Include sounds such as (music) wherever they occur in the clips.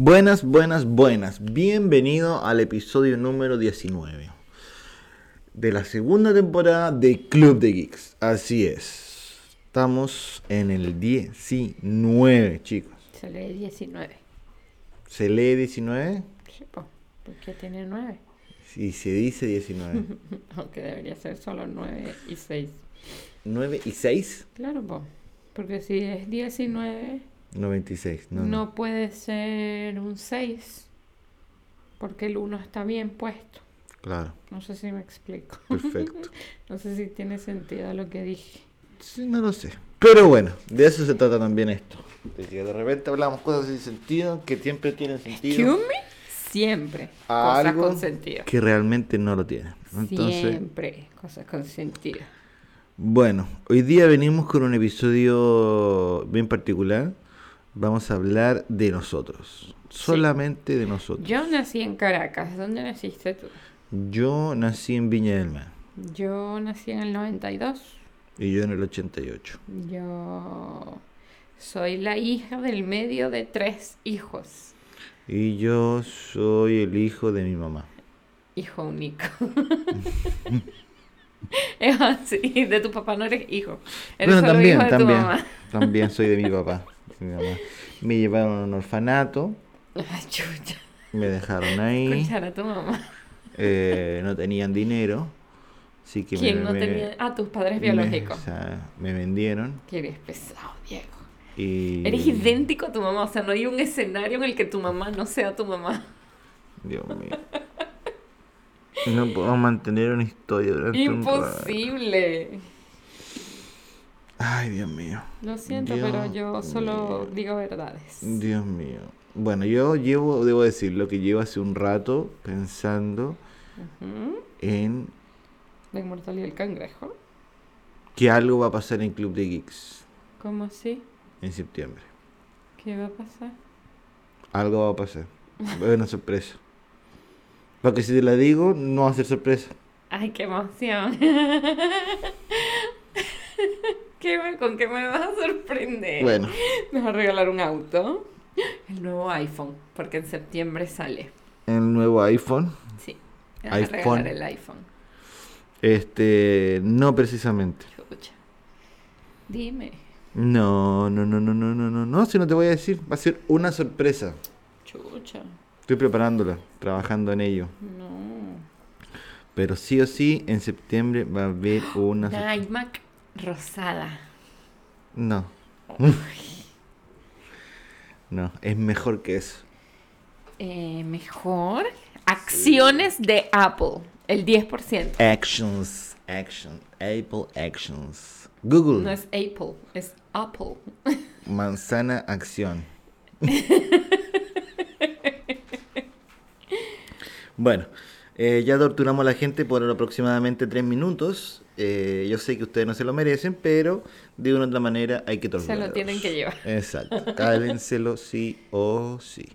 Buenas, buenas, buenas. Bienvenido al episodio número 19 de la segunda temporada de Club de Geeks. Así es. Estamos en el 19, chicos. Se lee 19. ¿Se lee 19? Sí, po, porque tiene 9. Y se dice 19. Aunque (laughs) debería ser solo 9 y 6. ¿9 y 6? Claro, po, porque si es 19, 96. No, no, no. puede ser un 6. Porque el 1 está bien puesto. Claro, No sé si me explico. (laughs) perfecto. No sé si tiene sentido lo que dije. Sí, no lo sé. Pero bueno, de eso se trata también esto. De que de repente hablamos cosas sin sentido, que siempre tienen sentido. Excuse me, siempre. a Cosas algo con sentido. que realmente no lo tienen. Entonces, Siempre. Cosas con sentido. bueno, hoy día venimos con un episodio bien particular. Vamos a hablar de nosotros. Solamente de nosotros. Yo nací en Caracas. ¿Dónde naciste tú? Yo nací en Viña del Mar Yo nací en el 92. y yo en el 88. Yo soy la hija del medio de tres hijos. Y yo soy el hijo de mi mamá. Hijo único. (laughs) es así, de tu papá no eres hijo. Eres Bueno, solo también, hijo de tu también. mamá. También soy de mi papá. (laughs) de mi mamá. Me llevaron a un orfanato, Ay, (laughs) chucha. me dejaron ahí. Escuchar a tu mamá. eh, no tenían dinero. Así que ¿Quién me, no me- tenía? Ah, tus padres me- biológicos. o sea, me vendieron Que eres pesado, Diego. y... Eres idéntico a tu mamá. O sea, no hay un escenario en el que tu mamá no sea tu mamá. Dios mío. No puedo mantener una historia durante un. Imposible. Ay, Dios mío. Lo siento, Dios pero yo solo mío. digo verdades. Dios mío. Bueno, yo llevo, debo decir, lo que llevo hace un rato pensando en La inmortalidad del cangrejo. que algo va a pasar en Club de Geeks ¿Cómo así? en septiembre. ¿Qué va a pasar? Algo va a pasar. Va a haber una sorpresa. Porque si te la digo, no va a ser sorpresa. Ay, qué emoción. (laughs) ¿Qué me- ¿Con qué me vas a sorprender? Bueno, (laughs) Me vas a regalar un auto. El nuevo iPhone, porque en septiembre sale. el nuevo iPhone, Sí. Me vas a iPhone. regalar el iPhone. este, no precisamente. Chucha. Dime. No, no, no, no, no, no, no, no, si no te voy a decir, va a ser una sorpresa. Chucha. Estoy preparándola, trabajando en ello. No. Pero sí o sí, en septiembre va a haber una (gasps) iMac rosada. No. No, es mejor que eso. Eh, mejor. Acciones de Apple. El 10%. Actions, action, Apple Actions. Google, No es Apple, es Apple. (laughs) manzana acción. (laughs) bueno, eh, ya torturamos a la gente por aproximadamente tres minutos. Eh, yo sé que ustedes no se lo merecen, pero de una u otra manera hay que Se torturarlos. lo tienen que llevar. Exacto, cálenselo sí o sí.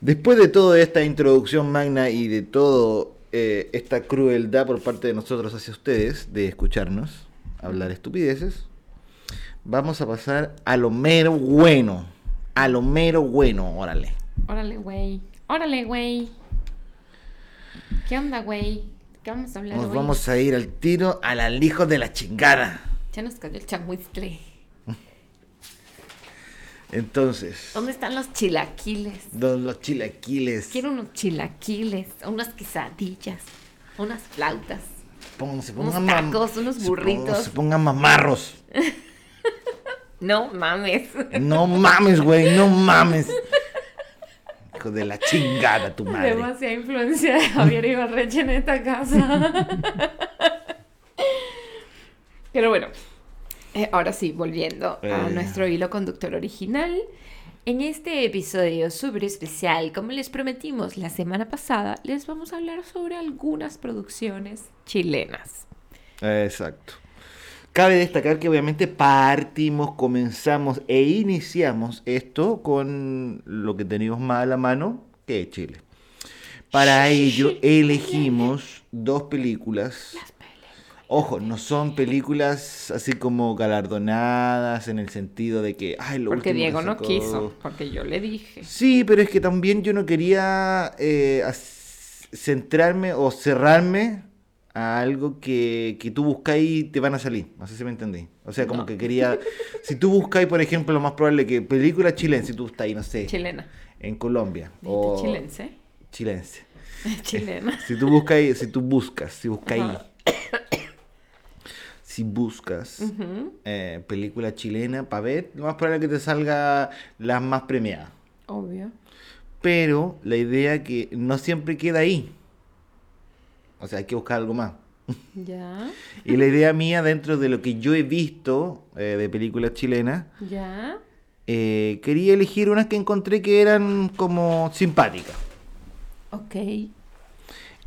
Después de toda esta introducción magna y de todo eh, esta crueldad por parte de nosotros hacia ustedes, de escucharnos hablar estupideces, vamos a pasar a lo mero bueno. A lo mero bueno, órale. Órale, güey. Órale, güey. ¿Qué onda, güey? ¿Qué vamos a hablar Nos hoy? vamos a ir al tiro al alijo de la chingada. Ya nos cayó el chamuistle. (laughs) Entonces, ¿Dónde están los chilaquiles? los chilaquiles. Quiero unos chilaquiles, unas quesadillas, unas flautas. Pongan- se unos pongan mam- tacos, unos burritos. se pongan mamarros. (laughs) No mames. No mames, güey, no mames. Hijo de la chingada, tu madre. Demasiada influencia de Javier Ibarreche en esta casa. (laughs) Pero bueno, eh, ahora sí, volviendo a Eh. nuestro hilo conductor original. En este episodio súper especial, como les prometimos la semana pasada, les vamos a hablar sobre algunas producciones chilenas. Exacto. Cabe destacar que obviamente partimos, comenzamos e iniciamos esto con lo que teníamos más a la mano, que es Chile. Para ello elegimos dos películas Ojo, no son películas así como galardonadas en el sentido de que, ay, lo Porque Diego no sacó". quiso, porque yo le dije. Sí, pero es que también yo no quería eh, centrarme o cerrarme a algo que, que tú buscáis y te van a salir. No sé si me entendí. O sea, como No. que quería. Si tú buscáis, por ejemplo, lo más probable que película chilena, si tú estás ahí, no sé, Chilena. en Colombia. O chilense. chilense. (laughs) Chilena. Si tú buscas, si tú buscas, si buscáis. Ajá. Si buscas eh, película chilena para ver, lo más probable es que te salga las más premiadas. Obvio. Pero la idea que no siempre queda ahí. O sea, hay que buscar algo más. (laughs) Ya, Y la idea mía, dentro de lo que yo he visto eh, de películas chilenas, ya. eh, quería elegir unas que encontré que eran como simpáticas. Ok.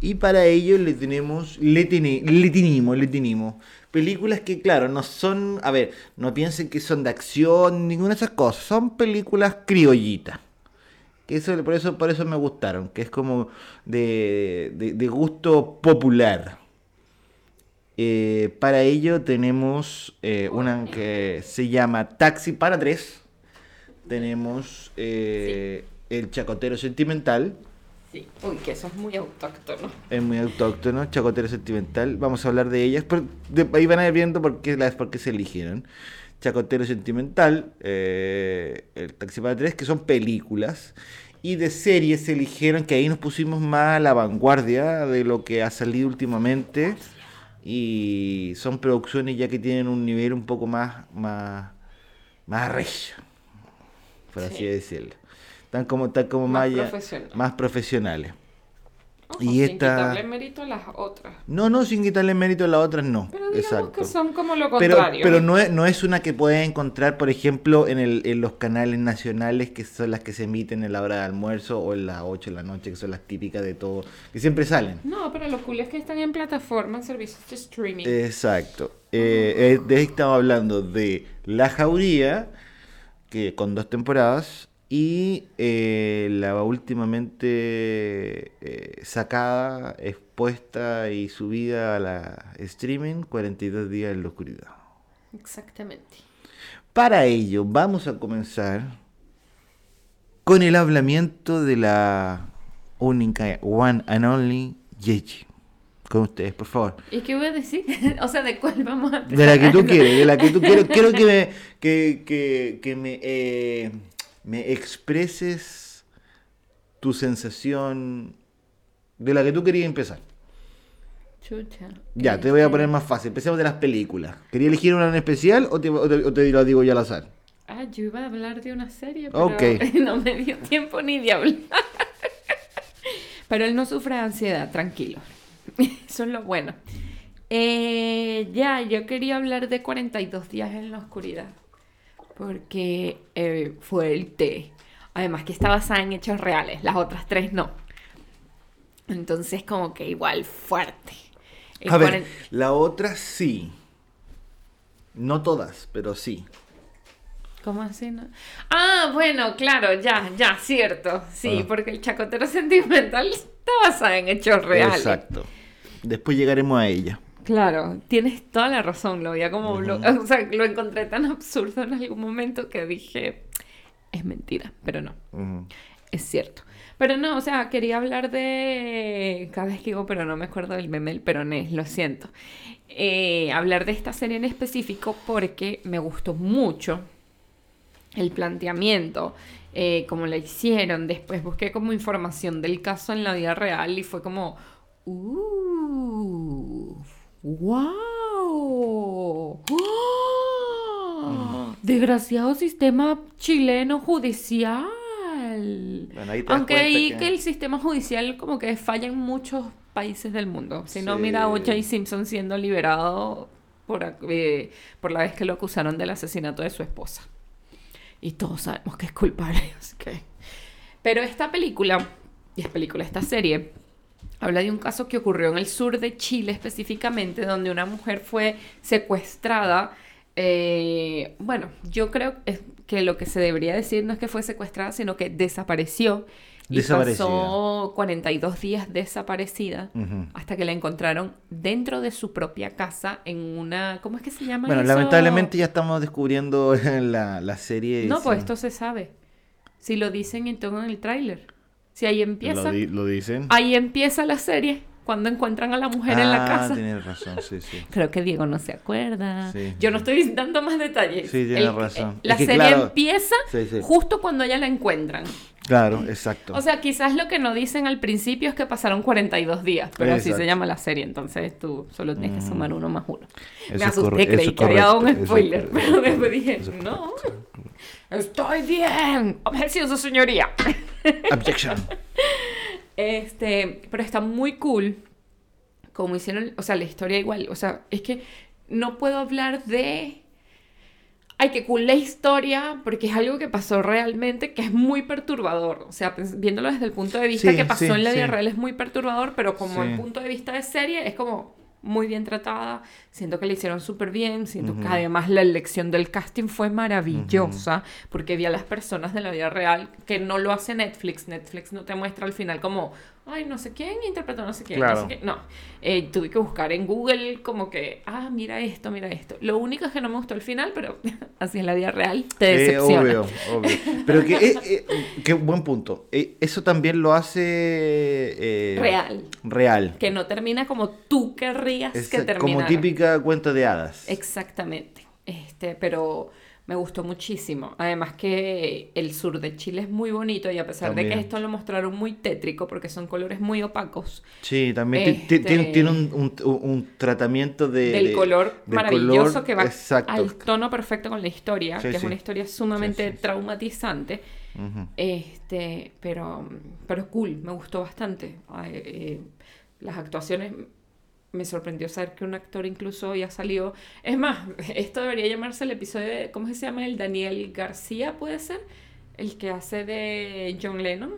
Y para ello le tenemos, le, tene- le tenemos, le tenemos películas que, claro, no son, a ver, no piensen que son de acción, ninguna de esas cosas, son películas criollitas. Que eso, por eso, por eso me gustaron, que es como de, de- de gusto popular. Eh, para ello tenemos eh, una que se llama Taxi para tres. Tenemos eh, El Chacotero Sentimental. Sí. Uy, que eso es muy autóctono. Es muy autóctono, Chacotero Sentimental. Vamos a hablar de ellas. pero de- ahí van a ir viendo por qué, las, por qué se eligieron. Chacotero Sentimental, eh, El Taxi para Tres, que son películas. Y de series se eligieron, que ahí nos pusimos más a la vanguardia de lo que ha salido últimamente. Y son producciones ya que tienen un nivel un poco más, más, más recho, por así Sí. decirlo. Están como, están como Más más, ya- profesional. más profesionales. Ojo, Y sin esta- quitarle mérito a las otras. No, no, sin quitarle mérito a las otras, no. Pero digamos Exacto. que son como lo contrario. pero no, es, no es una que puedes encontrar, por ejemplo, en, el, en los canales nacionales, que son las que se emiten en la hora de almuerzo o en las 8 de la noche, que son las típicas de todo, que siempre salen. No, pero los culios que están en plataformas, servicios de streaming. Exacto. Eh, eh, de ahí estamos hablando de La Jauría, que con dos temporadas, y eh, la últimamente eh, sacada, expuesta y subida a la streaming, 42 días en la oscuridad. Exactamente. Para ello, vamos a comenzar con el hablamiento de la única, one and only Yeji. Con ustedes, por favor. ¿Y qué voy a decir? (laughs) o sea, ¿de cuál vamos a De la que tú (laughs) quieres, de la que tú quieres. (laughs) Quiero que me, que, que, que me, eh, me expreses tu sensación de la que tú querías empezar. Chucha. Ya, te voy a Este, poner más fácil. Empecemos de las películas. ¿Quería elegir una en especial o te, o te, o te lo digo yo al azar? Ah, yo iba a hablar de una serie, pero Ok. (laughs) no me dio tiempo ni de hablar. (laughs) pero él no sufre de ansiedad, tranquilo. (laughs) Eso es lo bueno. Eh, ya, yo quería hablar de 42 días en la oscuridad. Porque eh, fue el té. Además que está basada en hechos reales, las otras tres no. Entonces como que igual fuerte. El A ver, la otra sí. No todas, pero sí. ¿Cómo así? No? Ah, bueno, claro, ya, ya, cierto. Sí, Ah. porque el chacotero (laughs) sentimental está basado en hechos reales. Exacto. Después llegaremos a ella. Claro, tienes toda la razón. Lo como. lo- (laughs) o sea, lo encontré tan absurdo en algún momento que dije. Es mentira, pero no. Es cierto. Pero no, o sea, quería hablar de. Cada vez que digo, pero no me acuerdo del meme del peronés, lo siento. Eh, hablar de esta serie en específico porque me gustó mucho el planteamiento, eh, como la hicieron. Después busqué como información del caso en la vida real y fue como. ¡Uh! ¡Wow! ¡Ah! Desgraciado sistema chileno judicial. Bueno, ahí Aunque ahí que- que... el sistema judicial como que falla en muchos países del mundo. Si no, mira a O.J. Simpson siendo liberado por, eh, por la vez que lo acusaron del asesinato de su esposa. Y todos sabemos que es culpable. (laughs) así que- Pero esta película, y es película, esta serie, habla de un caso que ocurrió en el sur de Chile específicamente, donde una mujer fue secuestrada. eh, bueno, yo creo que lo que se debería decir no es que fue secuestrada, sino que desapareció Y pasó 42 días desaparecida hasta que la encontraron dentro de su propia casa en una... ¿Cómo es que se llama Bueno, eso? lamentablemente ya estamos descubriendo (laughs) la, la serie. No, pues esto se sabe. Si lo dicen en todo en el tráiler. Si ahí empieza, Lo, di- lo dicen. ahí empieza la serie, cuando encuentran a la mujer en la Ah, casa. tienes razón, sí, sí. (laughs) Creo que Diego no se acuerda. Sí. Yo no estoy dando más detalles. Sí, tiene razón. La Es que, serie claro, empieza Sí, sí. justo cuando ya la encuentran. Claro, exacto. O sea, quizás lo que no dicen al principio es que pasaron 42 días, pero así Exacto. se llama la serie, entonces tú solo tienes que sumar uno más uno. Eso Me asusté, creí que había dado un spoiler, pero después dije, no, estoy bien, objeción su señoría. Objection. (laughs) Este, pero está muy cool como hicieron, o sea, la historia igual, o sea, es que no puedo hablar de ay, qué cool la historia, porque es algo que pasó realmente, que es muy perturbador. O sea, pues, viéndolo desde el punto de vista Sí, que pasó sí, en la vida sí. real es muy perturbador, pero como el punto de vista de serie es como muy bien tratada. Siento que la hicieron súper bien. Siento que además la elección del casting fue maravillosa, porque vi a las personas de la vida real que no lo hace Netflix. Netflix no te muestra al final como, ay, no sé quién interpretó no sé quién. Claro. No, sé qué. no. Eh, tuve que buscar en Google como que, ah, mira esto, mira esto. Lo único es que no me gustó el final, pero (laughs) así en la vida real te Eh, decepciona. obvio, obvio. Pero que, eh, qué buen punto. Eso también lo hace Real. Real. Que no termina como tú querrías Es que terminara. como típica cuenta de hadas. Exactamente. Este, pero me gustó muchísimo. Además que el sur de Chile es muy bonito y a pesar de que esto lo mostraron muy tétrico porque son colores muy opacos, Sí, también Este- tiene, tiene un, un- un tratamiento de, del de- color del maravilloso color, que va exacto. al tono perfecto con la historia, Sí, que es una historia sumamente Sí, traumatizante. Este, pero, pero cool, me gustó bastante. Ay, eh, las actuaciones me sorprendió saber que un actor incluso había salido. Es más, (laughs) esto debería llamarse el episodio de. ¿Cómo se llama? El Daniel García, puede ser. El que hace de John Lennon.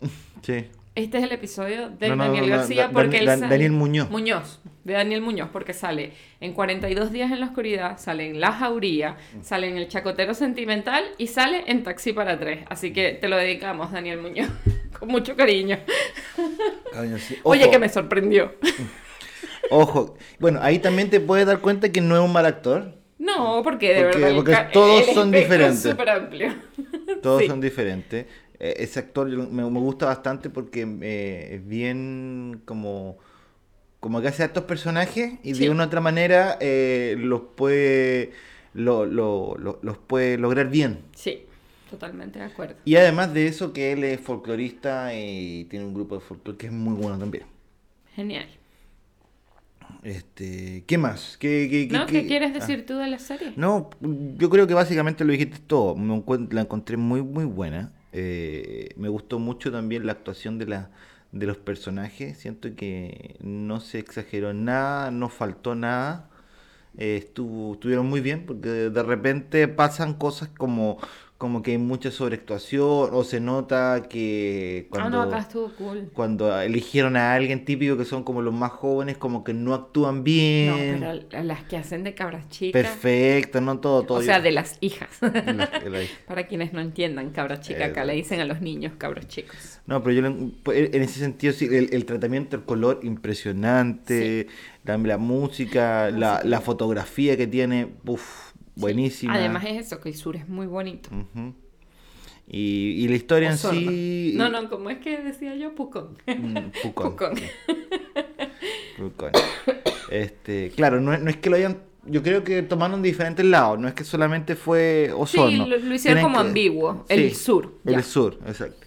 (laughs) Sí. Este es el episodio de No, Daniel no, no, García porque él sale- Daniel Muñoz. Muñoz, de Daniel Muñoz, porque sale en 42 días en la oscuridad, sale en La Jauría, sale en El Chacotero Sentimental y sale en Taxi para tres. Así que te lo dedicamos, Daniel Muñoz, (laughs) con mucho cariño. Oye, que me sorprendió. Ojo. Bueno, ahí también te puedes dar cuenta que no es un mal actor. No, porque de Porque- verdad el porque ca- todos el son diferentes. Es amplio. (laughs) Todos Sí. son diferentes. Eh, ese actor me, me gusta bastante porque eh, es bien como, como que hace estos personajes y Sí. de una u otra manera eh, los puede lo- lo- lo- los puede lograr bien. Sí, totalmente de acuerdo. Y además de eso que él es folclorista y tiene un grupo de folclore que es muy bueno también. Genial. Este, ¿qué más? ¿Qué, qué, ¿No? qué- ¿Qué quieres ah. decir tú de la serie? No, yo creo que básicamente lo dijiste todo. Me encuent- la encontré muy, muy buena. Eh, me gustó mucho también la actuación de, la, de los personajes. Siento que no se exageró nada, no faltó nada. Eh, estuvo, estuvieron muy bien porque de repente pasan cosas como, como que hay mucha sobreactuación o se nota que cuando Ah, no, acá estuvo cool. cuando eligieron a alguien típico que son como los más jóvenes, como que no actúan No, bien. pero las que hacen de cabras chicas. Perfecto, no todo, todo. O sea, de las hijas. La- la- (laughs) Para quienes no entiendan, cabra chica, acá Eh, le dicen a los niños cabros chicos. No, pero yo pues, en ese sentido sí, el, el tratamiento, el color impresionante, la, la música, la, la fotografía que tiene, uff, buenísima. Además es eso, que el sur es muy bonito. Y, y la historia en sí... No, no, ¿cómo es que decía yo? Pucón. Mm, Pucón. (laughs) Pucón. Pucón. Este, claro, no es, no es que lo hayan... Yo creo que tomaron diferentes lados, no es que solamente fue Sí, Osorno. lo, lo hicieron Tienen como que- ambiguo. El Sí, sur. El ya. sur, exacto.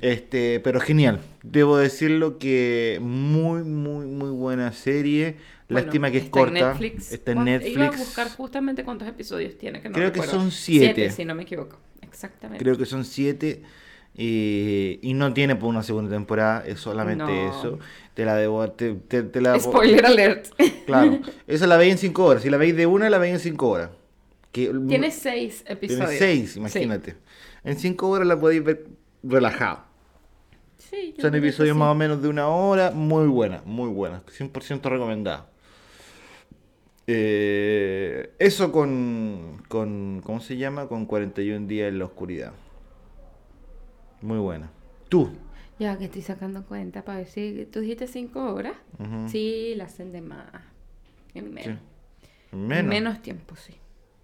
Este, pero genial. Debo decirlo que muy, muy, muy buena serie. Bueno, Lástima que es está en corta. Netflix. Está en ¿Cuánto- Netflix. Iba a buscar justamente cuántos episodios tiene. Que no Creo que son siete. si no me equivoco. Exactamente. Creo que son siete. eh, y no tiene por una segunda temporada. Es solamente No. eso. Te la debo. Te, te- te la Spoiler alert. (laughs) Claro. Esa la veis en cinco horas. Si la veis de una, la veis en cinco horas. Que, Tiene seis episodios. tiene seis, Sí. imagínate. En cinco horas la podéis ver relajado. Sí, Son episodios sí. más o menos de una hora, muy buena, muy buena, 100% recomendada. Eh, eso con, con, ¿cómo se llama? Con 41 días en la oscuridad. Muy buena. ¿Tú? Ya que estoy sacando cuenta para ver si tú dijiste cinco horas. Ujú. Sí, la hacen de más. En menos. Sí. Menos. Menos tiempo, sí.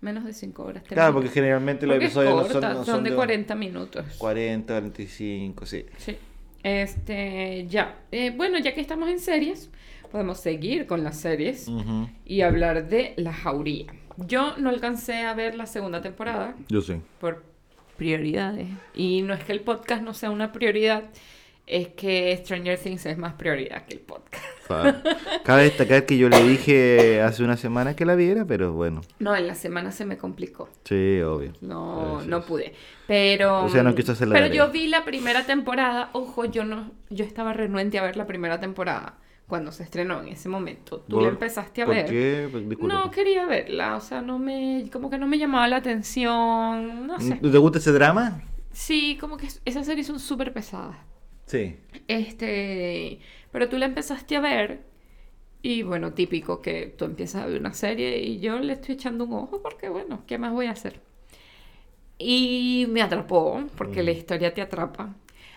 Menos de cinco horas. Claro, porque generalmente los Porque episodios no son, corta, no son de de 40 minutos. 40, 45, sí. Sí. Este, ya. Eh, bueno, ya que estamos en series, podemos seguir con las series Ujú. y hablar de La Jauría. Yo no alcancé a ver la segunda temporada Yo sí. por prioridades. Y no es que el podcast no sea una prioridad, es que Stranger Things es más prioridad que el podcast. Cabe destacar que yo le dije hace una semana que la viera, pero bueno. No, en la semana se me complicó. Sí, obvio. No, no pude. Pero. O sea, no quiso hacer la Pero tarea. yo vi la primera temporada. Ojo, yo no. Yo estaba renuente a ver la primera temporada cuando se estrenó en ese momento. Tú la ¿Por- empezaste a ¿Por ver. qué? Pues, Disculpa. No quería verla, o sea, no me, como que no me llamaba la atención, no sé. ¿Te gusta ese drama? Sí, como que es- esas series son súper pesadas. Sí. Este, pero tú la empezaste a ver y bueno, típico que tú empiezas a ver una serie y yo le estoy echando un ojo porque bueno, ¿qué más voy a hacer? Y me atrapó porque la historia te atrapa,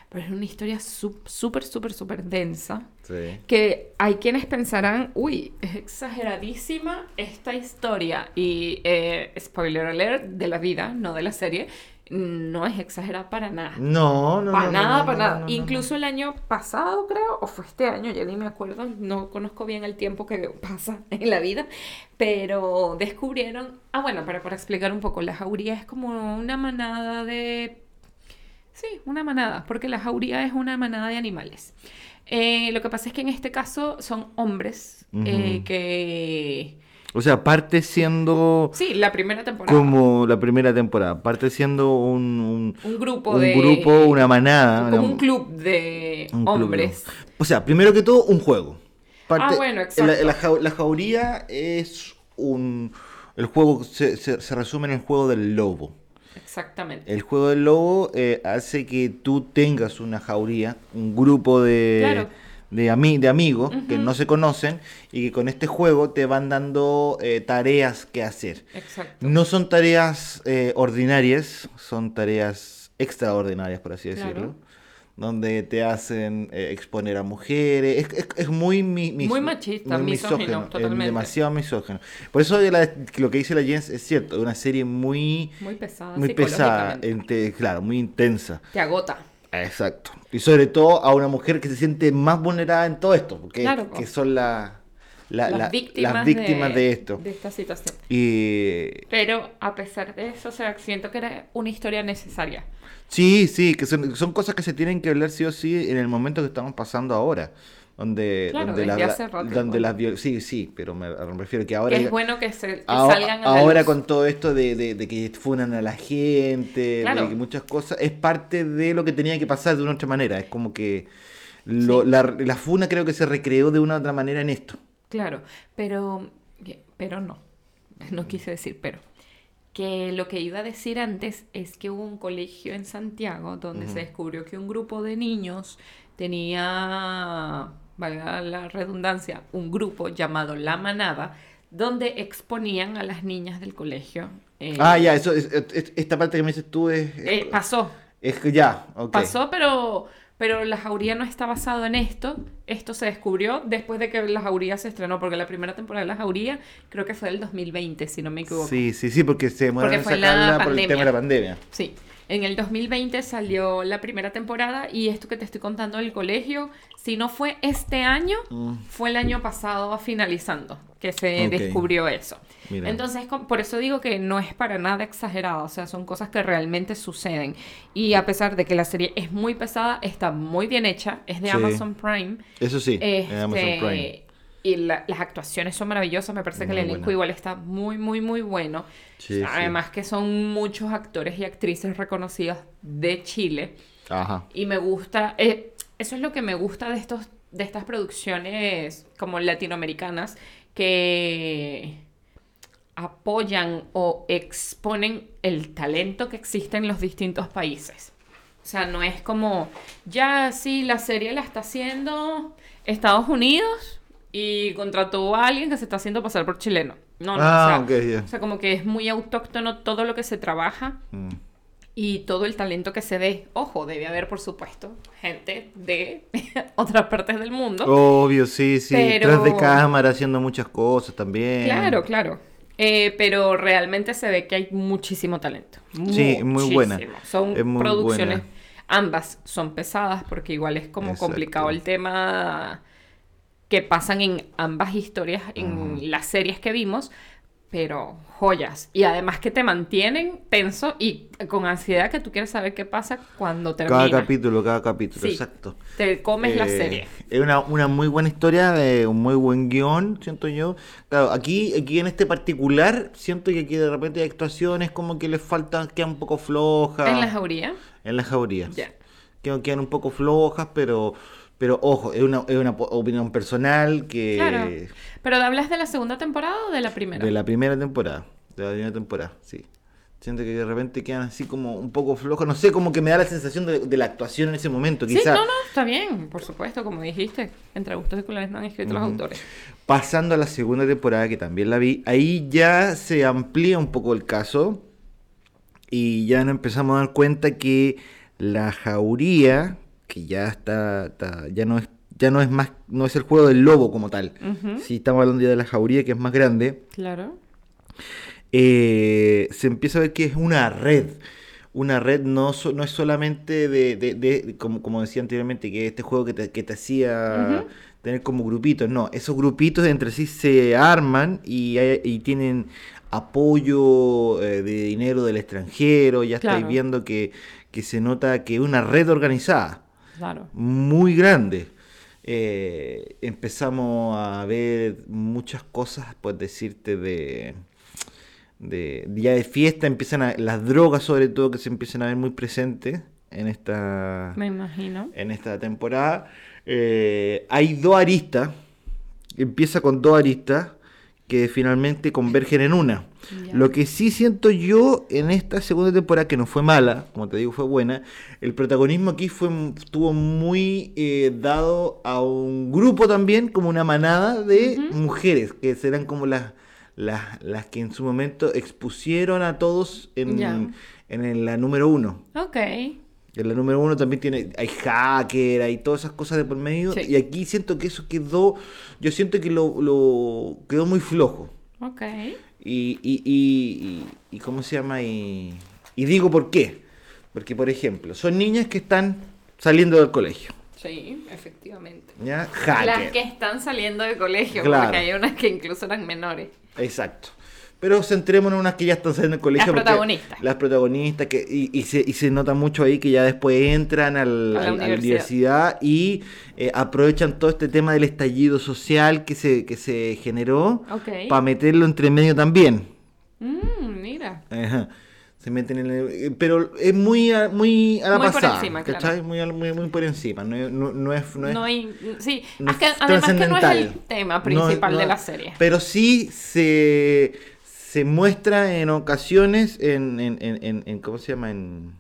pero es una historia súper, súper, súper densa Sí. que hay quienes pensarán, uy, es exageradísima esta historia. Y eh, spoiler alert de la vida, no de la serie, no es exagerada para nada. No, no, Para no, nada, no, para no, nada. no, no, Incluso el año pasado, creo, o fue este año, ya ni me acuerdo, no conozco bien el tiempo que pasa (laughs) en la vida, pero descubrieron, ah, bueno, para, para explicar un poco, la jauría es como una manada de... Sí, una manada, porque la jauría es una manada de animales. Eh, lo que pasa es que en este caso son hombres eh, que... O sea, parte siendo Sí, la primera temporada. como la primera temporada. Parte siendo un, un, Un grupo un de... grupo, una manada. Como una- un club de un club, hombres. ¿no? O sea, primero que todo, un juego. Ah, bueno, exacto. La, la la jauría es un... El juego se, se- se resume en el juego del lobo. Exactamente. El juego del lobo eh, hace que tú tengas una jauría, un grupo de, Claro. de, ami- de amigos que no se conocen y que con este juego te van dando eh, tareas que hacer. Exacto. No son tareas eh, ordinarias, son tareas extraordinarias, por así Claro. decirlo. Donde te hacen eh, exponer a mujeres. Es, es- es muy, mi- mis- Muy machista, misógino, es totalmente. demasiado misógino. Por eso la- lo que dice la Jens es cierto. Es una serie muy, Muy pesada. muy pesada. ente- claro, muy intensa. Te agota. Exacto. Y sobre todo a una mujer que se siente más vulnerada en todo esto. Porque Claro, que son la- la- las la- víctimas, las víctimas de, esto. De esta situación. Y Pero a pesar de eso, o sea, siento que era una historia necesaria. Sí, sí, que son, son cosas que se tienen que hablar sí o sí en el momento que estamos pasando ahora. Donde, Claro, donde, desde la- hace rato donde las Sí, sí, pero me, me refiero que ahora. Que es bueno que, se, que ahora salgan a la ahora luz. con todo esto de, de- de que funan a la gente, Claro. de que muchas cosas, es parte de lo que tenía que pasar de una otra manera. Es como que lo- Sí. la, la funa creo que se recreó de una u otra manera en esto. Claro, pero, pero no. (laughs) No quise decir pero. Que lo que iba a decir antes es que hubo un colegio en Santiago donde se descubrió que un grupo de niños tenía, valga la redundancia, un grupo llamado La Manada, donde exponían a las niñas del colegio. Eh, Ah, ya, eso es, es- esta parte que me dices tú es. eh, pasó, es que ya, ok. Pasó, pero, pero la jauría no está basado en esto. Esto se descubrió después de que la jauría se estrenó, porque la primera temporada de la jauría creo que fue del 2020, si no me equivoco. Sí, sí, sí, porque se demoraron en sacarla por el tema de la pandemia. Sí. En el 2020 salió la primera temporada y esto que te estoy contando del colegio, si no fue este año, Mm. fue el año pasado finalizando que se descubrió eso. Mira. Entonces, por eso digo que no es para nada exagerado, o sea, son cosas que realmente suceden. Y a pesar de que la serie es muy pesada, está muy bien hecha, es de Sí. Amazon Prime. Eso sí, Amazon Este, Prime. Y la- las actuaciones son maravillosas, me parece que el elenco igual está muy, muy, muy bueno. Sí, sí. Además que son muchos actores y actrices reconocidas de Chile. Ajá. Y me gusta, eh, eso es lo que me gusta de, estos, de estas producciones como latinoamericanas que apoyan o exponen el talento que existe en los distintos países. O sea, no es como, ya sí, la serie la está haciendo Estados Unidos y contrató a alguien que se está haciendo pasar por chileno. No, no, Ah, o, sea, ok, ya. o sea, como que es muy autóctono todo lo que se trabaja Mm. y todo el talento que se dé. Ojo, debe haber, por supuesto, gente de (laughs) otras partes del mundo. Obvio, sí, sí. Pero- Tras de cámara haciendo muchas cosas también. Claro, claro. Eh, pero realmente se ve que hay muchísimo talento. Sí, muy buena. Muchísimo. Son muy producciones, buena. ambas son pesadas porque igual es como Exacto. complicado el tema que pasan en ambas historias, en las series que vimos, pero joyas. Y además que te mantienen tenso y con ansiedad que tú quieres saber qué pasa cuando termina. Cada capítulo, cada capítulo, Sí. exacto. Te comes la Eh, serie. Es una, una muy buena historia, de un muy buen guion, siento yo. Claro, aquí, aquí en este particular, siento que aquí de repente hay actuaciones como que les faltan, quedan un poco flojas. En la jauría. En las jaurías. Ya. Quedan, quedan un poco flojas, pero, pero ojo, es una, es una opinión personal que Claro. Pero ¿hablas de la segunda temporada o de la primera? de la primera temporada. De la primera temporada, sí. Siento que de repente quedan así como un poco flojas. No sé, como que me da la sensación de, de la actuación en ese momento. Sí, Quizá no, no, está bien, por supuesto, como dijiste, entre gustos y colores no han escrito los autores. Pasando a la segunda temporada, que también la vi, ahí ya se amplía un poco el caso y ya nos empezamos a dar cuenta que la jauría, que ya está, está- ya no es, ya no es más, no es el juego del lobo como tal. Si estamos hablando ya de la jauría, que es más grande, Claro. eh, se empieza a ver que es una red. Una red no, so- no es solamente de, de- de- como, como decía anteriormente, que este juego que te, que te hacía tener como grupitos. No, esos grupitos entre sí se arman y, hay- y tienen apoyo eh, de dinero del extranjero. Ya estáis viendo que, que se nota que es una red organizada Claro. muy grande. Eh, empezamos a ver muchas cosas, pues decirte, de, de día de fiesta, empiezan a, las drogas sobre todo que se empiezan a ver muy presentes en esta, Me imagino. en esta temporada. Eh, hay dos aristas, empieza con dos aristas que finalmente convergen en una. Lo que sí siento yo en esta segunda temporada, que no fue mala, como te digo, fue buena, el protagonismo aquí fue estuvo muy eh, dado a un grupo también, como una manada de mujeres, que serán como las, las, las que en su momento expusieron a todos en, en el- la número uno. Ok. En la número uno también tiene, hay hacker, hay todas esas cosas de por medio. Sí. Y aquí siento que eso quedó, yo siento que lo, lo quedó muy flojo. Ok. Y, y, y, y, y ¿cómo se llama? Y, y digo por qué. Porque, por ejemplo, son niñas que están saliendo del colegio. Sí, efectivamente. ¿Ya? Las que están saliendo de colegio, Claro. porque hay unas que incluso eran menores. Exacto. Pero centrémonos en unas que ya están saliendo del colegio. Las protagonistas. Las protagonistas. Que, y, y se, y se nota mucho ahí que ya después entran al- A la al- a la universidad. y eh, aprovechan todo este tema del estallido social que se, que se generó Ok. para meterlo entre medio también. Mm, mira. Ajá. Se meten en el- eh, Pero es muy a, muy a la Muy por encima, claro. Muy, muy, muy por encima. No, es- no, no es. No es No sí, es que es además que no es el tema principal de la serie. Pero sí se, se muestra en ocasiones en, en, en, en- ¿cómo se llama? En,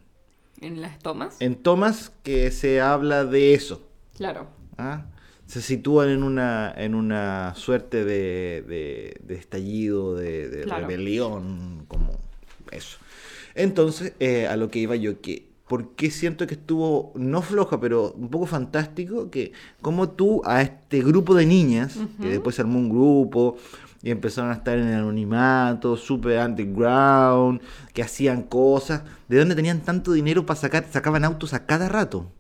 En las tomas. en tomas que se habla de eso. Claro. ¿ah? Se sitúan en una, en una suerte de, de, de estallido, de, de Claro. rebelión, como eso. Entonces, eh, a lo que iba yo, que ¿por qué siento que estuvo, no floja, pero un poco fantástico, que como tú a este grupo de niñas, que después se armó un grupo y empezaron a estar en el anonimato, super underground, que hacían cosas, ¿de dónde tenían tanto dinero para sacar, sacaban autos a cada rato?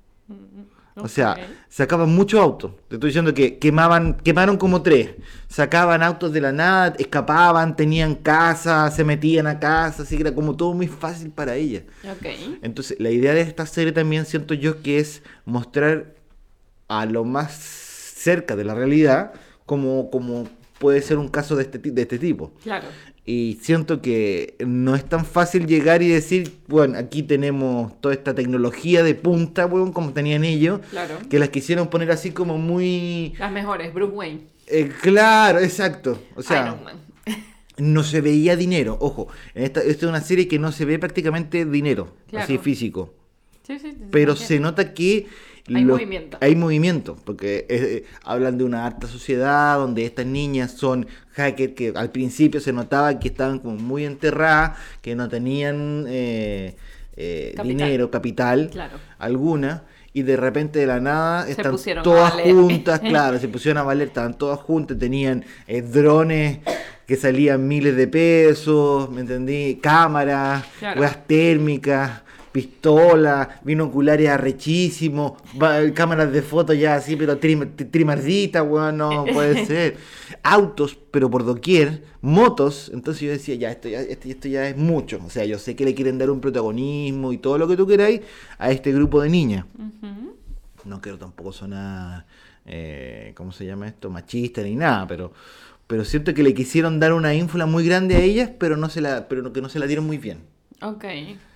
O sea, sacaban muchos autos. Te estoy diciendo que quemaban, quemaron como tres. Sacaban autos de la nada, escapaban, tenían casa, se metían a casa, así que era como todo muy fácil para ellas. Ok. Entonces, la idea de esta serie también siento yo que es mostrar a lo más cerca de la realidad como, como puede ser un caso de este, de este tipo. Claro. Y siento que no es tan fácil llegar y decir, bueno, aquí tenemos toda esta tecnología de punta, weón, como tenían ellos, Claro. que las quisieron poner así como muy... Las mejores, Bruce Wayne. eh, claro, exacto. O sea, Iron Man. (laughs) no se veía dinero. Ojo, en esta, esta es una serie que no se ve prácticamente dinero, Claro. así físico. Sí, sí, sí, Pero se nota que... Hay movimiento. Hay movimiento, porque eh, hablan de una alta sociedad donde estas niñas son hackers que al principio se notaba que estaban como muy enterradas, que no tenían... eh, eh, Capital. dinero, capital, Claro. alguna, y de repente de la nada Se están todas juntas, (laughs) claro, se pusieron a valer, estaban todas juntas, tenían eh, drones que salían miles de pesos, ¿me entendí? Cámaras, Claro. térmicas, pistolas, binoculares arrechísimos, cámaras de fotos ya así, pero trim- tri- trimarditas, weón, no (laughs) puede ser. Autos, pero por doquier, motos, entonces yo decía, ya, esto ya, esto, esto ya es mucho. O sea, yo sé que le quieren dar un protagonismo y todo lo que tú queráis a este grupo de niñas. No quiero tampoco sonar, eh, ¿cómo se llama esto? Machista ni nada, pero, pero siento que le quisieron dar una ínfula muy grande a ellas, pero no se la, pero que no se la dieron muy bien. Ok.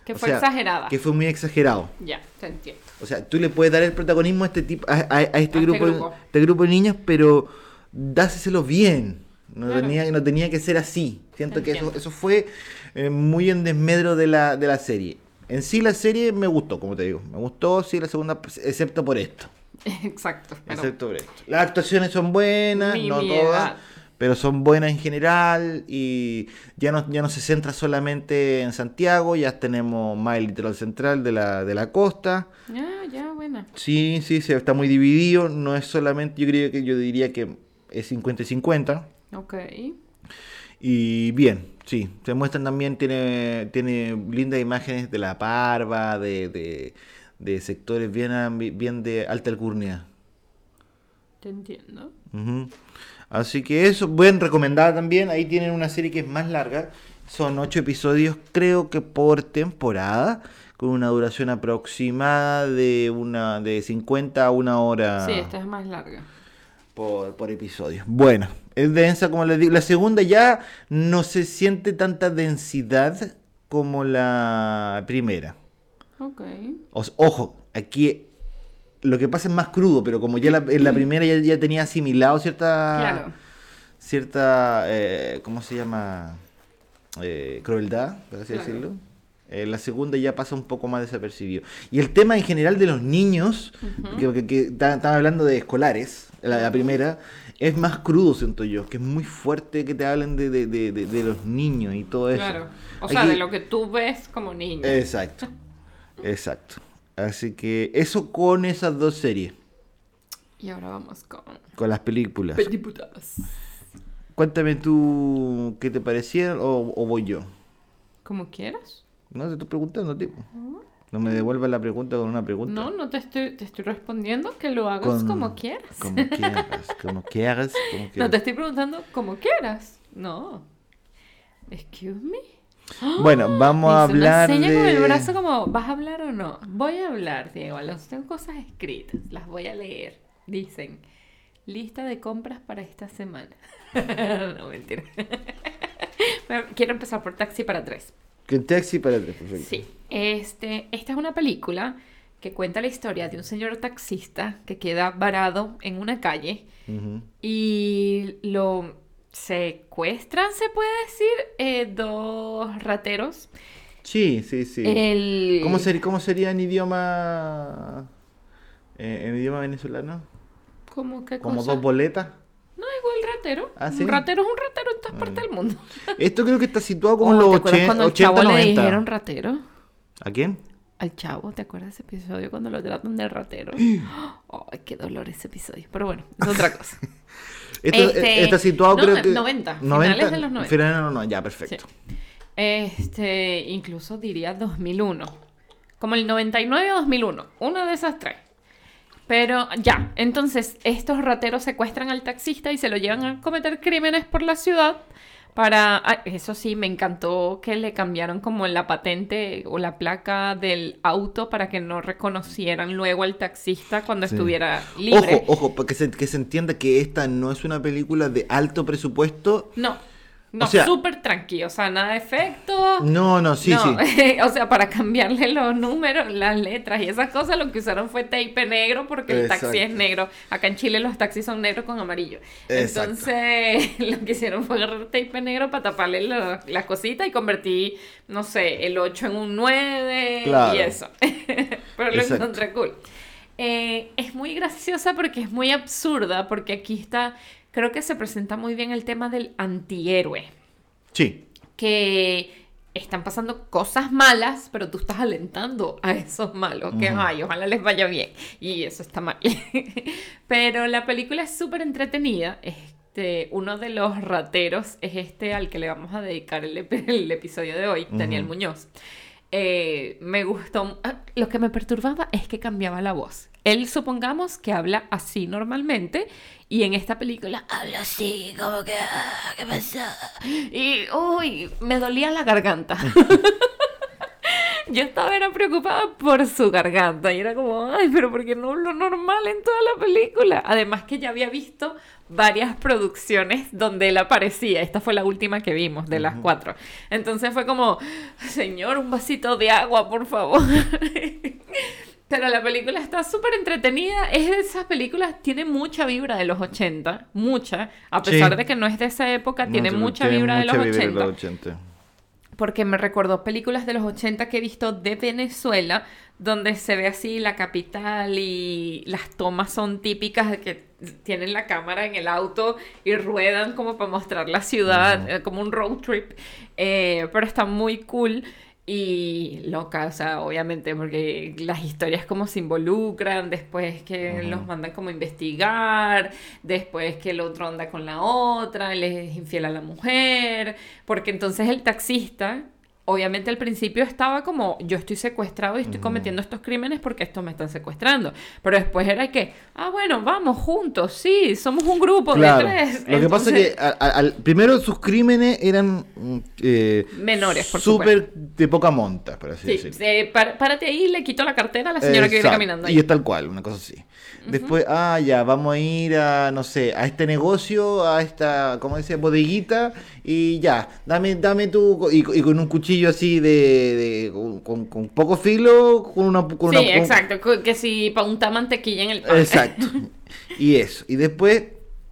Que O fue sea, exagerada. Que fue muy exagerado. Ya, te entiendo. O sea, tú le puedes dar el protagonismo a este tipo, a, a- a este, A este grupo, grupo. este grupo de niñas, pero dáselo bien. No, Claro. tenía, no tenía que ser así. Siento que eso, eso fue eh, muy en desmedro de la, de la serie. En sí la serie me gustó, como te digo. Me gustó, sí, la segunda, excepto por esto. (laughs) Exacto. pero- Excepto por esto. Las actuaciones son buenas, Mi no todas, pero son buenas en general y ya no, ya no se centra solamente en Santiago, ya tenemos más el litoral central de la, de la costa. Ya, ya, buena. Sí, sí, se está muy dividido, no es solamente, yo creo que yo diría que es 50 y 50. Ok. Y bien, sí, se muestran también, tiene, tiene lindas imágenes de la parva, de, de, de sectores bien, bien de alta alcurnia. Te entiendo. Ujú. Así que eso, buen recomendada también. Ahí tienen una serie que es más larga. Son ocho episodios, creo que por temporada, con una duración aproximada de una de 50 a una hora Sí, esta es más larga. por, por episodio. Bueno, es densa, como les digo. La segunda ya no se siente tanta densidad como la primera. Ok. O ojo, aquí lo que pasa es más crudo, pero como ya la, en la primera ya, ya tenía asimilado cierta Claro. cierta eh, ¿cómo se llama? Eh, crueldad, por así Claro. decirlo. Eh, la segunda ya pasa un poco más desapercibido. Y el tema en general de los niños, que, que, que ta- estaba hablando de escolares, la, la primera, es más crudo, siento yo, que es muy fuerte que te hablen de, de, de, de- de los niños y todo eso. Claro. O sea, Aquí- de lo que tú ves como niño. Exacto, (laughs) exacto. Así que eso con esas dos series, Y ahora vamos con con las películas. Petiputadas. Cuéntame tú qué te parecieron o, o voy yo. Como quieras. No, te estoy preguntando, tipo. No me devuelvas la pregunta con una pregunta. No, no te estoy, te estoy respondiendo que lo hagas Con- como quieras. Como quieras, como (laughs) quieras, como No te estoy preguntando como quieras. No. Excuse me. (gasps) Bueno, vamos a hablar de... con el brazo como, ¿vas a hablar o no? Voy a hablar, Diego. Las tengo cosas escritas. Las voy a leer. Dicen, lista de compras para esta semana. (laughs) no, mentira. (laughs) Quiero empezar por Taxi para tres. Taxi para tres, perfecto. Sí. Este, esta es una película que cuenta la historia de un señor taxista que queda varado en una calle y lo secuestran, se puede decir, eh, dos rateros. Sí, sí, sí. El... ¿Cómo, ser- ¿Cómo sería en idioma... eh, en idioma venezolano? ¿Cómo qué Como cosa? dos boletas. No, igual ratero. ¿Ah, sí? Un ratero es un ratero en todas partes del mundo. (laughs) Esto creo que está situado como en Oh, los ¿Te acuerdas 80, cuando al 80 chavo le 90. dijeron ratero? ¿A quién? Al chavo, ¿te acuerdas ese episodio cuando lo tratan de ratero? (gasps) Ay, qué dolor ese episodio. Pero bueno, es otra (laughs) cosa. Esto Este, está situado no, creo que... 90, finales de los 90. Finales de los 90, ya, perfecto. Este, incluso diría 2001. Como el 99 o 2001. Una de esas tres. Pero ya, entonces estos rateros secuestran al taxista y se lo llevan a cometer crímenes por la ciudad. Para, ah, eso sí, me encantó que le cambiaron como la patente o la placa del auto para que no reconocieran luego al taxista cuando Sí. estuviera libre. Ojo, ojo, para que se, que se entienda que esta no es una película de alto presupuesto. No, no, O sea- súper tranquilo, o sea, nada de efectos. No, no, sí, no, sí. (laughs) o sea, para cambiarle los números, las letras y esas cosas, lo que usaron fue tape negro porque el taxi es negro. Acá en Chile los taxis son negros con amarillo. Exacto. Entonces, (laughs) lo que hicieron fue agarrar tape negro para taparle las cositas y convertí, no sé, el 8 en un 9 Claro. y eso. (laughs) Pero lo Exacto. encontré cool. Eh, es muy graciosa porque es muy absurda, porque aquí está, creo que se presenta muy bien el tema del antihéroe Sí, que están pasando cosas malas, pero tú estás alentando a esos malos, que ay, ojalá les vaya bien. Y eso está mal. (laughs) pero la película es súper entretenida. Este, uno de los rateros es este al que le vamos a dedicar el, ep- el episodio de hoy, Daniel Muñoz. Eh, me gustó. ah, Lo que me perturbaba es que cambiaba la voz. Él supongamos que habla así normalmente y en esta película habla así, como que, "Ah, ¿qué pasa? Y, uy, me dolía la garganta. (laughs) Yo estaba era preocupada por su garganta y era como, ay, pero ¿por qué no hablo normal en toda la película? Además que ya había visto varias producciones donde él aparecía. Esta fue la última que vimos de las cuatro. Entonces fue como, señor, un vasito de agua, por favor. (laughs) Pero la película está súper entretenida. Es de esas películas, tiene mucha vibra de los 80, mucha. A pesar Sí. de que no es de esa época, tiene No, mucha tiene vibra de los mucha 80 vibra de los 80. Porque me recordó películas de los 80 que he visto de Venezuela, donde se ve así la capital y las tomas son típicas de que tienen la cámara en el auto y ruedan como para mostrar la ciudad, eh, como un road trip, Eh, pero está muy cool. Y loca, o sea, obviamente, porque las historias como se involucran, después que los mandan como a investigar, después que el otro anda con la otra, él es infiel a la mujer, porque entonces el taxista, obviamente al principio estaba como, yo estoy secuestrado y estoy cometiendo estos crímenes porque estos me están secuestrando, pero después era que, ah, bueno, vamos juntos, sí, somos un grupo Claro. de tres. Lo que pasa es que al- primero sus crímenes eran mm, eh, Menores, por súper de poca monta, por así Sí, decirlo. eh, pár- párate ahí, le quito la cartera a la señora que viene caminando ahí. Y es tal cual, una cosa así. Después, ah, ya, vamos a ir a, no sé, a este negocio, a esta, ¿cómo decía? Bodeguita, y ya, dame, dame tu, y, y con un cuchillo así de, de- con, con poco filo, con una... Con Sí, una- exacto, que si para untar mantequilla en el pan. Exacto. (laughs) Y eso. Y después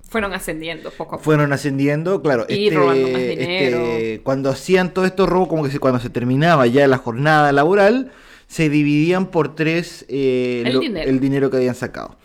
Fueron ascendiendo poco a poco. fueron ascendiendo, claro. Y este, robando más este, dinero. cuando hacían todos estos robos, como que cuando se terminaba ya la jornada laboral, se dividían por tres eh, El lo- dinero. el dinero que habían sacado.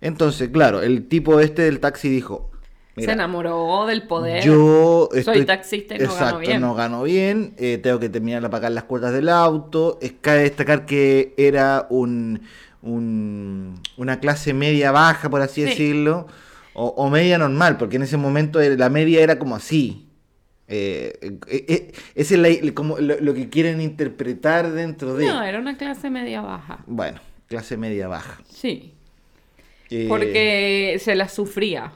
Entonces, claro, el tipo este del taxi dijo, Se enamoró del poder. yo Soy taxista y no gano bien. no gano bien, eh, tengo que terminar de pagar las cuotas del auto. Es cabe destacar que era un, un- una clase media baja, por así Sí. decirlo, o, o media normal, porque en ese momento la media era como así. Eh, eh, eh, ese es la- como lo, lo que quieren interpretar dentro de... No, era una clase media baja. Bueno, clase media baja. Sí. Eh, Porque se la sufría.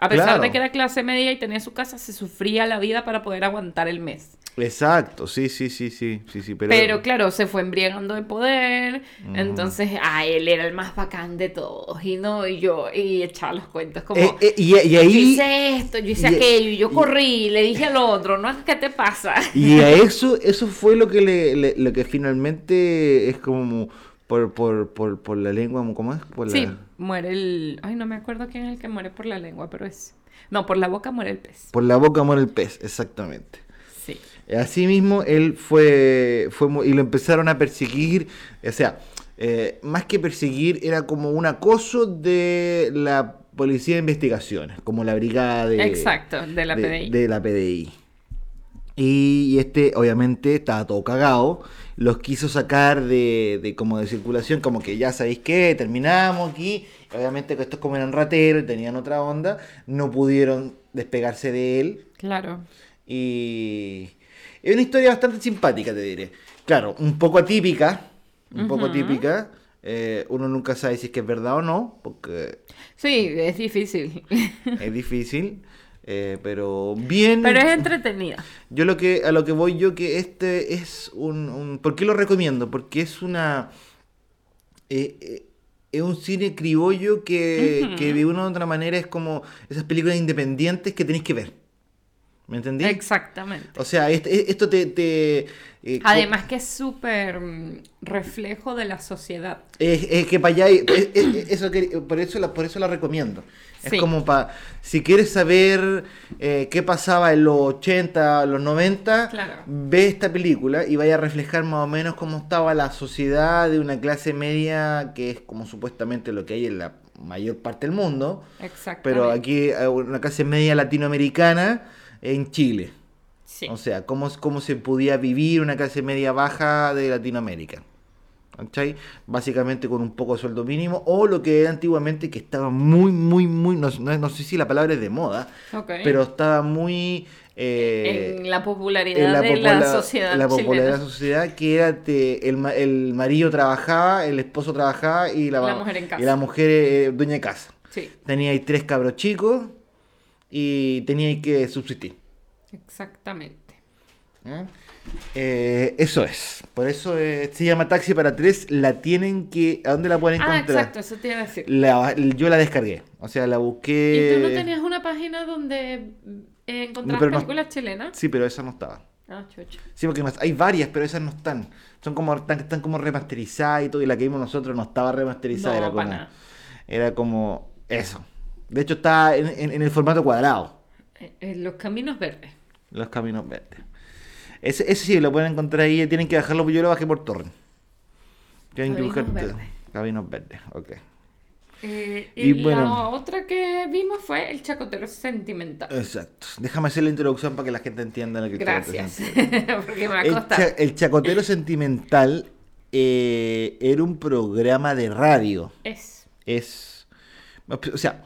A pesar Claro. de que era clase media y tenía su casa, se sufría la vida para poder aguantar el mes. Exacto, sí, sí, sí, sí, sí, sí, pero... Pero, claro, se fue embriagando de poder. Entonces, a él era el más bacán de todos. Y no, y yo, y echaba los cuentos como. Eh, eh, y, y Yo ahí... hice esto, yo hice y- aquello, y yo y- corrí, le dije al otro, no, ¿qué te pasa? Y a eso, eso fue lo que le, le- lo que finalmente es como por, por, por, por la lengua, ¿cómo es? Por la- Sí, muere el. Ay, no me acuerdo quién es el que muere por la lengua, pero es. No, por la boca muere el pez. por la boca muere el pez, exactamente. Sí. Así mismo él fue, fue y lo empezaron a perseguir, o sea, eh, más que perseguir era como un acoso de la policía de investigaciones, como la brigada de, Exacto, de la PDI. de la PDI. Y, y este, obviamente, estaba todo cagado. Los quiso sacar de, de como de circulación, como que ya sabéis qué, terminamos aquí. Obviamente que estos como eran rateros y tenían otra onda, no pudieron despegarse de él. Claro. Y es una historia bastante simpática, te diré. Claro, un poco atípica, un poco atípica. eh, uno nunca sabe si es que es verdad o no, porque Sí, es difícil. (laughs) es difícil. eh, pero bien. Pero es entretenida. Yo lo que a lo que voy yo que este es un, un- ¿por qué lo recomiendo? Porque es una eh, eh, es un cine criollo que, que de una u otra manera es como esas películas independientes que tenéis que ver. ¿Me entendí? Exactamente. O sea, este- esto te... te, eh, Además que es súper mm, reflejo de la sociedad. Es, es que para allá, es- es- eso que- por, eso la, por eso la recomiendo. Es como para, si quieres saber eh, qué pasaba en los 80, los 90, Claro. ve esta película y vaya a reflejar más o menos cómo estaba la sociedad de una clase media, que es como supuestamente lo que hay en la mayor parte del mundo, Exactamente. pero aquí eh, una clase media latinoamericana en Chile. Sí. O sea, cómo, cómo se podía vivir una clase media baja de Latinoamérica. ¿Cachai? Básicamente con un poco de sueldo mínimo o lo que era antiguamente que estaba muy, muy, muy, no, no- no sé si la palabra es de moda, pero estaba muy... eh, en la popularidad en la, de la sociedad la popularidad de la sociedad que era te- el, el marido trabajaba, el esposo trabajaba y la, La mujer en casa. y la mujer eh, dueña de casa. Sí, Tenía ahí tres cabros chicos y tenía que subsistir. exactamente. ¿eh? Eh, eso es. Por eso eh, se llama Taxi para tres. La tienen que. ¿A dónde la pueden Ah, encontrar? exacto, eso te iba a decir. La- yo la descargué. O sea, la busqué. ¿Y tú no tenías una página donde eh, encontrabas no- películas chilenas? Sí, pero esa no estaba. Ah, chucha. Sí, porque no- hay varias, pero esas no están. Son como están, están como remasterizadas y todo. Y la que vimos nosotros no estaba remasterizada. Era como. nada. Era como. Eso. De hecho, está en, en- en el formato cuadrado. Eh, eh, los caminos verdes. Los caminos verdes. Ese, ese sí lo pueden encontrar ahí. Tienen que bajarlo. porque Yo lo bajé por torrent. Tienen que Caminos buscar. verdes. Caminos verdes. Ok. Eh, y Y la bueno. otra que vimos fue el chacotero sentimental. Exacto. Déjame hacer la introducción para que la gente entienda lo que Gracias. (laughs) (laughs) Porque me va a El, cha- el Chacotero (laughs) Sentimental eh, era un programa de radio. Es. Es. O sea,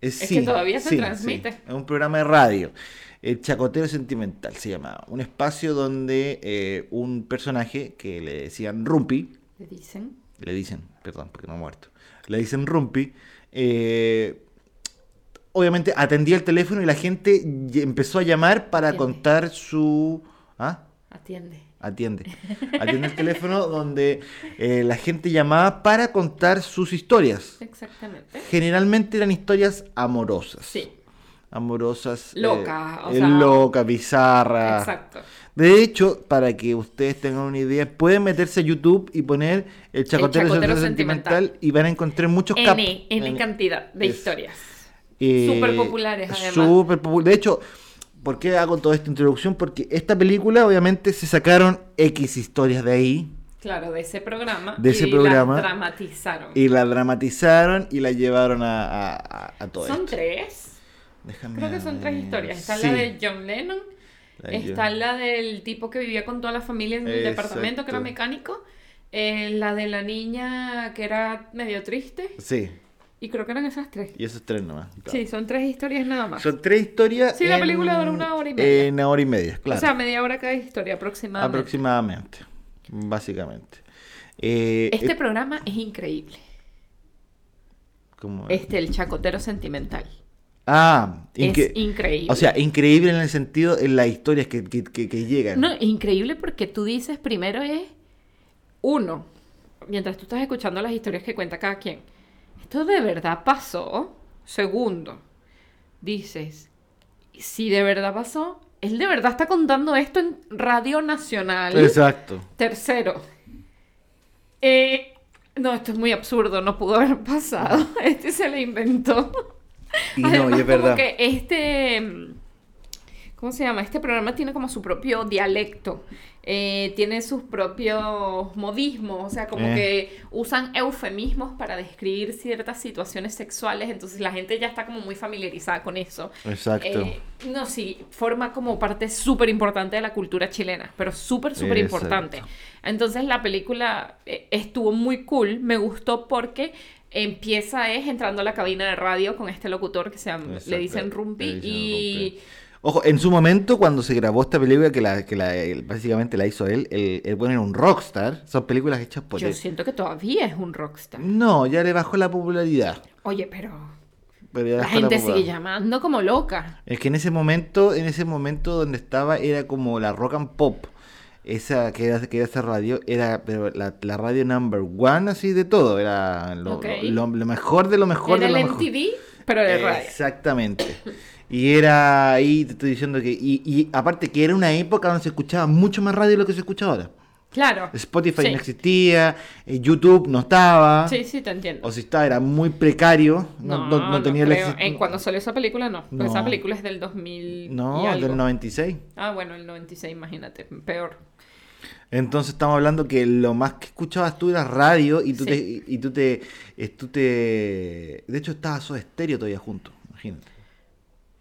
es, Es sí, que todavía se sí, transmite. sí. Es un programa de radio. El Chacotero Sentimental se llamaba. Un espacio donde eh, un personaje que le decían Rumpi, Le dicen. le dicen, perdón, porque no ha muerto, le dicen Rumpi, eh, obviamente atendía el teléfono y la gente empezó a llamar para Atiende. contar su... ¿Ah? Atiende. Atiende. Atiende el teléfono donde eh, la gente llamaba para contar sus historias. Exactamente. Generalmente eran historias amorosas. Sí. Amorosas. eh, Loca, o eh, sea- loca, bizarra. Exacto. De hecho, para que ustedes tengan una idea, pueden meterse a YouTube y poner el Chacotero, Chacotero Sentimental, Sentimental. y van a encontrar muchos cap. N, N cantidad de es- historias. eh, Súper populares, además. súper popu- De hecho, ¿por qué hago toda esta introducción? Porque esta película, obviamente, se sacaron X historias de ahí Claro, de ese programa. De ese y programa. las dramatizaron. y la dramatizaron y la llevaron a, a, a- todo Son esto. tres. Déjame Creo que son tres historias. Está Sí, la de John Lennon. la Está John. la del tipo que vivía con toda la familia en el Exacto. departamento, que era mecánico. eh, la de la niña que era medio triste. Sí, Y creo que eran esas tres. y esos tres nomás. claro. Sí, son tres historias nada más. Son tres historias. Sí, la película dura una hora y media. En una hora y media, claro. O sea, media hora cada historia aproximadamente. aproximadamente. Básicamente. Eh, Este eh, programa es increíble. ¿cómo? Este, el chacotero sentimental. Ah, Es incre- increíble. O sea, increíble en el sentido en las historias que, que, que- que llegan. No, increíble porque tú dices primero es uno, mientras tú estás escuchando las historias que cuenta cada quien. ¿Esto de verdad pasó? Segundo, dices, si de verdad pasó, él de verdad está contando esto en Radio Nacional. Exacto. Tercero, eh, no, esto es muy absurdo, no pudo haber pasado. (laughs) Este se le inventó. Y no, Además, y es verdad. Como que este. mm, ¿Cómo se llama? Este programa tiene como su propio dialecto. Eh, tiene sus propios modismos. O sea, como Eh. que usan eufemismos para describir ciertas situaciones sexuales. Entonces la gente ya está como muy familiarizada con eso. Exacto. Eh, no, sí, forma como parte súper importante de la cultura chilena, pero súper, súper importante. Entonces la película eh, estuvo muy cool, me gustó porque empieza es entrando a la cabina de radio con este locutor que se llama, le dicen Rumpi y... Rumpi. Ojo, en su momento, cuando se grabó esta película, que, la, que la, básicamente la hizo él, él bueno, era un rockstar. Son películas hechas por Yo él. siento que todavía es un rockstar. No, ya le bajó la popularidad. Oye, pero la gente sigue llamando como loca. Es que en ese momento, en ese momento donde estaba, era como la rock and pop. Esa que era, que era esa radio, era pero la, la radio number one así de todo. Era lo, Ok. lo- lo- lo mejor de lo mejor Era de el lo mejor. MTV, pero de radio. Exactamente. (laughs) Y era ahí, te estoy diciendo que. Y, y aparte que era una época donde se escuchaba mucho más radio de lo que se escucha ahora. Claro. Spotify Sí. no existía, eh, YouTube no estaba. Sí, sí, te entiendo. O si estaba, era muy precario. No, no- no tenía el creo. exi- En cuando salió esa película, no. No. esa película es del 2000 y No, algo. del 96. Ah, bueno, el 96, imagínate. Peor. Entonces estamos hablando que lo más que escuchabas tú era radio y tú Sí. te. Y, y tú te. eh, tú te. De hecho, estaba Soda Stereo todavía juntos, imagínate.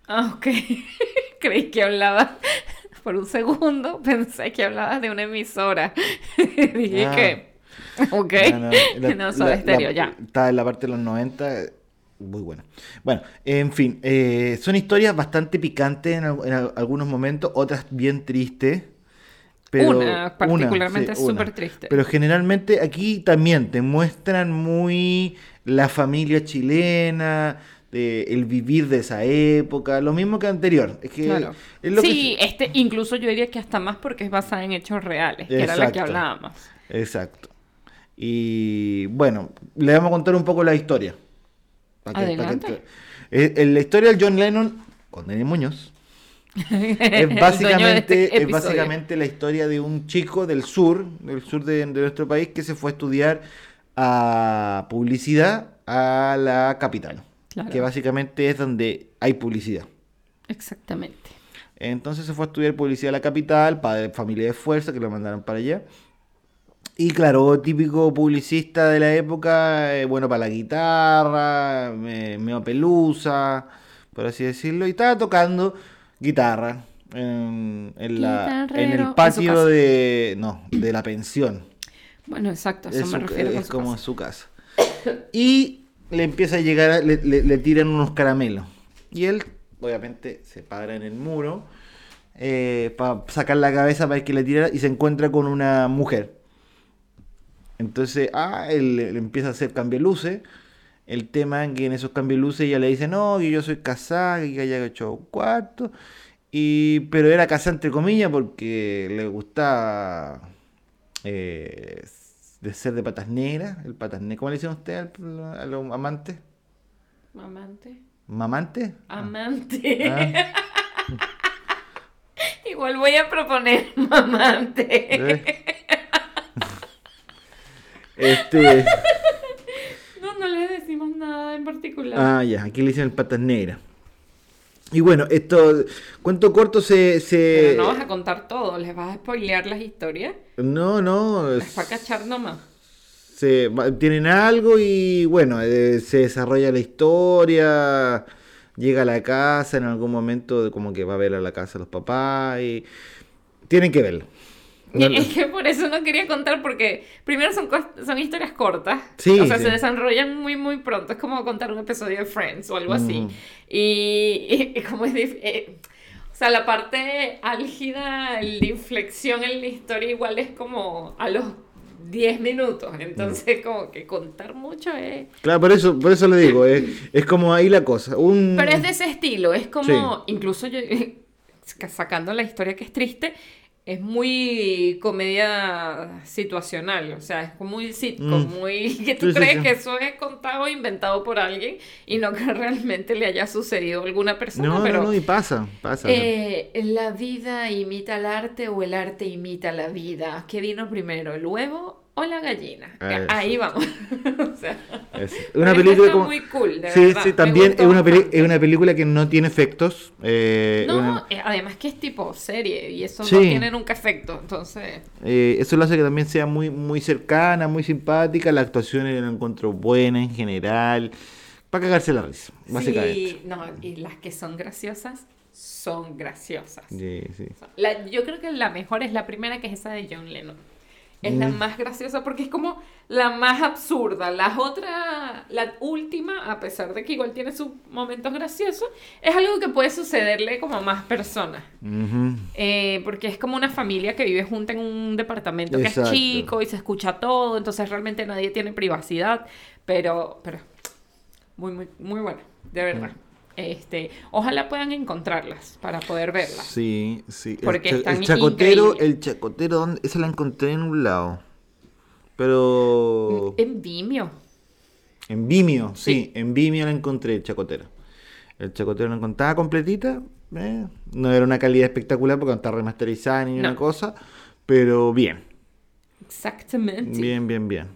Ah, ok. (laughs) Creí que hablaba (laughs) por un segundo (laughs) pensé que hablabas de una emisora. Dije Ah. que, ok, No, no, no, la- la- ya. Está en la parte de los 90, eh, muy buena. Bueno, en fin, eh, son historias bastante picantes en, al- en al- algunos momentos, otras bien tristes. Pero Una particularmente sí, súper triste. Pero generalmente aquí también te muestran muy la familia chilena, de el vivir de esa época, lo mismo que anterior. Es que Claro. es lo que Sí, este, incluso yo diría que hasta más porque es basada en hechos reales, que era la que hablábamos. Exacto. Y bueno, le vamos a contar un poco la historia. Pa' que- pa' que Adelante. te- Eh, la historia del John Lennon con Denis Muñoz (laughs) es básicamente, este es básicamente la historia de un chico del sur, del sur de, de nuestro país, que se fue a estudiar a publicidad a la capital. Claro. Que básicamente es donde hay publicidad. Exactamente. Entonces se fue a estudiar publicidad a la capital, padre, familia de fuerza, que lo mandaron para allá. Y claro, típico publicista de la época, eh, bueno para la guitarra, me- medio pelusa, por así decirlo. Y estaba tocando guitarra en, en la, en Guitarrero, en el patio de, no, de la pensión. Bueno, exacto, a eso Es, me su- refiero. con es su como casa. su casa. Y le empieza a llegar, a- le, le- tiran unos caramelos. Y él, obviamente, se para en el muro para sacar la cabeza para que le tira y se encuentra con una mujer. Entonces, ah, él empieza a hacer cambio de luces. El tema es que en esos cambios de luces ella le dice, no, que yo soy casada, que haya hecho un cuarto. Y, pero era casada entre comillas porque le gustaba eh, de ser de patas negras. El patas negras. ¿Cómo le dicen usted al- a los amantes? Amante. ¿Mamante? Amante. Ah, (laughs) Igual voy a proponer mamante. ¿eh? (laughs) Este. No, no le decimos nada en particular. Ah, ya, aquí le dicen el patas negras. Y bueno, esto, cuento corto se... se... Pero no vas a contar todo, les vas a spoilear las historias. No, no, Les va a cachar nomás. se, tienen algo y bueno, eh, se desarrolla la historia, llega a la casa en algún momento, como que va a ver a la casa a los papás y tienen que verlo. No- Es que por eso no quería contar, porque primero son, son historias cortas. Sí, O sea, sí. se desarrollan muy, muy pronto. Es como contar un episodio de Friends o algo así. Ujú. Y, (laughs) y- y como es eh, o sea, la parte álgida, de inflexión en la historia igual es como a los 10 minutos. Entonces, como que contar mucho es... Claro, por eso, por eso le digo, es, es como ahí la cosa. Un... Pero es de ese estilo, es como, incluso yo, (laughs) sacando la historia que es triste, es muy comedia situacional, o sea, es como muy sitcom, Mm. muy (laughs) que tú Sí, crees sí. que eso es contado o inventado por alguien y no que (laughs) realmente le haya sucedido a alguna persona, No, pero no, no, y pasa, pasa. eh, la vida imita el arte o el arte imita la vida. ¿Qué vino primero, el huevo o la gallina? Ahí vamos. (laughs) o sea, Es (laughs) una película como... muy cool, de sí, verdad, sí, me también es una, peli- bastante. es una película que no tiene efectos. eh, No, una- eh, además que es tipo serie y eso Sí. no tiene nunca efecto, entonces... eh, eso lo hace que también sea muy, muy cercana, muy simpática. La actuación la encuentro buena en general. Para cagarse la risa, básicamente. Sí, no, y las que son graciosas, son graciosas. Sí, sí. La- yo creo que la mejor es la primera, que es esa de John Lennon. Es la Mm. más graciosa porque es como la más absurda. Las otras, la última, a pesar de que igual tiene sus momentos graciosos, es algo que puede sucederle como a más personas. Eh, porque es como una familia que vive junta en un departamento que es chico y se escucha todo, entonces realmente nadie tiene privacidad, pero, pero muy, muy, muy buena, de verdad. Este, ojalá puedan encontrarlas para poder verlas. Sí, sí. El Porque el, están chacotero, increíbles. el chacotero, ¿dónde? Esa la encontré en un lado. Pero En Vimeo. en Vimeo, sí, Sí. en Vimeo la encontré el chacotero. El chacotero la encontraba completita. eh, No era una calidad espectacular porque no está remasterizada ni No. una cosa. Pero bien, Exactamente. bien, bien, bien.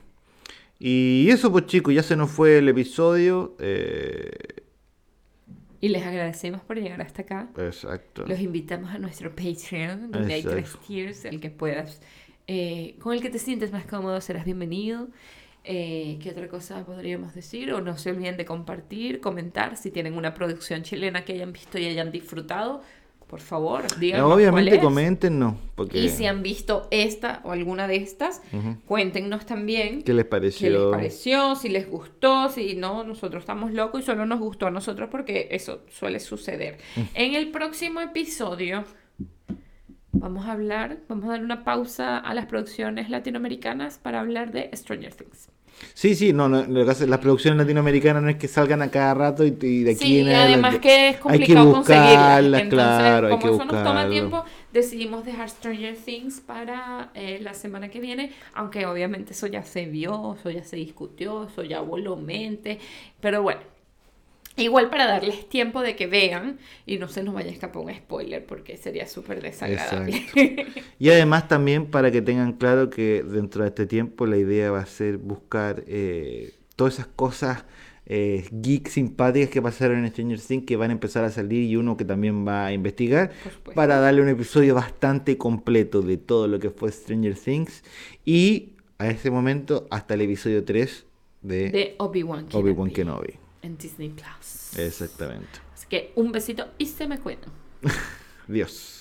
Y eso pues chicos, ya se nos fue el episodio. eh, Y les agradecemos por llegar hasta acá. exacto. Los invitamos a nuestro Patreon, donde hay tres Exacto. tiers, el que puedas, eh, con el que te sientes más cómodo serás bienvenido. Eh, ¿Qué otra cosa podríamos decir? O no se olviden de compartir, comentar, si tienen una producción chilena que hayan visto y hayan disfrutado, por favor, díganos Obviamente coméntenos, porque Y si han visto esta o alguna de estas, cuéntenos también ¿qué les qué pareció? les pareció, si les gustó, si no, nosotros estamos locos y solo nos gustó a nosotros porque eso suele suceder. En el próximo episodio vamos a hablar, vamos a dar una pausa a las producciones latinoamericanas para hablar de Stranger Things. Sí, sí, no, no, lo que hace- las producciones latinoamericanas no es que salgan a cada rato y, y de aquí Sí, en y además que es hay que complicado conseguirlas. claro, hay como que eso nos toma tiempo, decidimos dejar Stranger Things para eh, la semana que viene, aunque obviamente eso ya se vio, eso ya se discutió, eso ya voló mente, pero bueno. Igual para darles tiempo de que vean y no se nos vaya a escapar un spoiler porque sería súper desagradable. Y además también para que tengan claro que dentro de este tiempo la idea va a ser buscar eh, todas esas cosas eh, geek simpáticas que pasaron en Stranger Things que van a empezar a salir y uno que también va a investigar para darle un episodio bastante completo de todo lo que fue Stranger Things y a ese momento hasta el episodio 3 de, de Obi-Wan Kenobi Obi-Wan Kenobi. En Disney Plus. Exactamente. Así que un besito y se me cuidan. (laughs) Dios.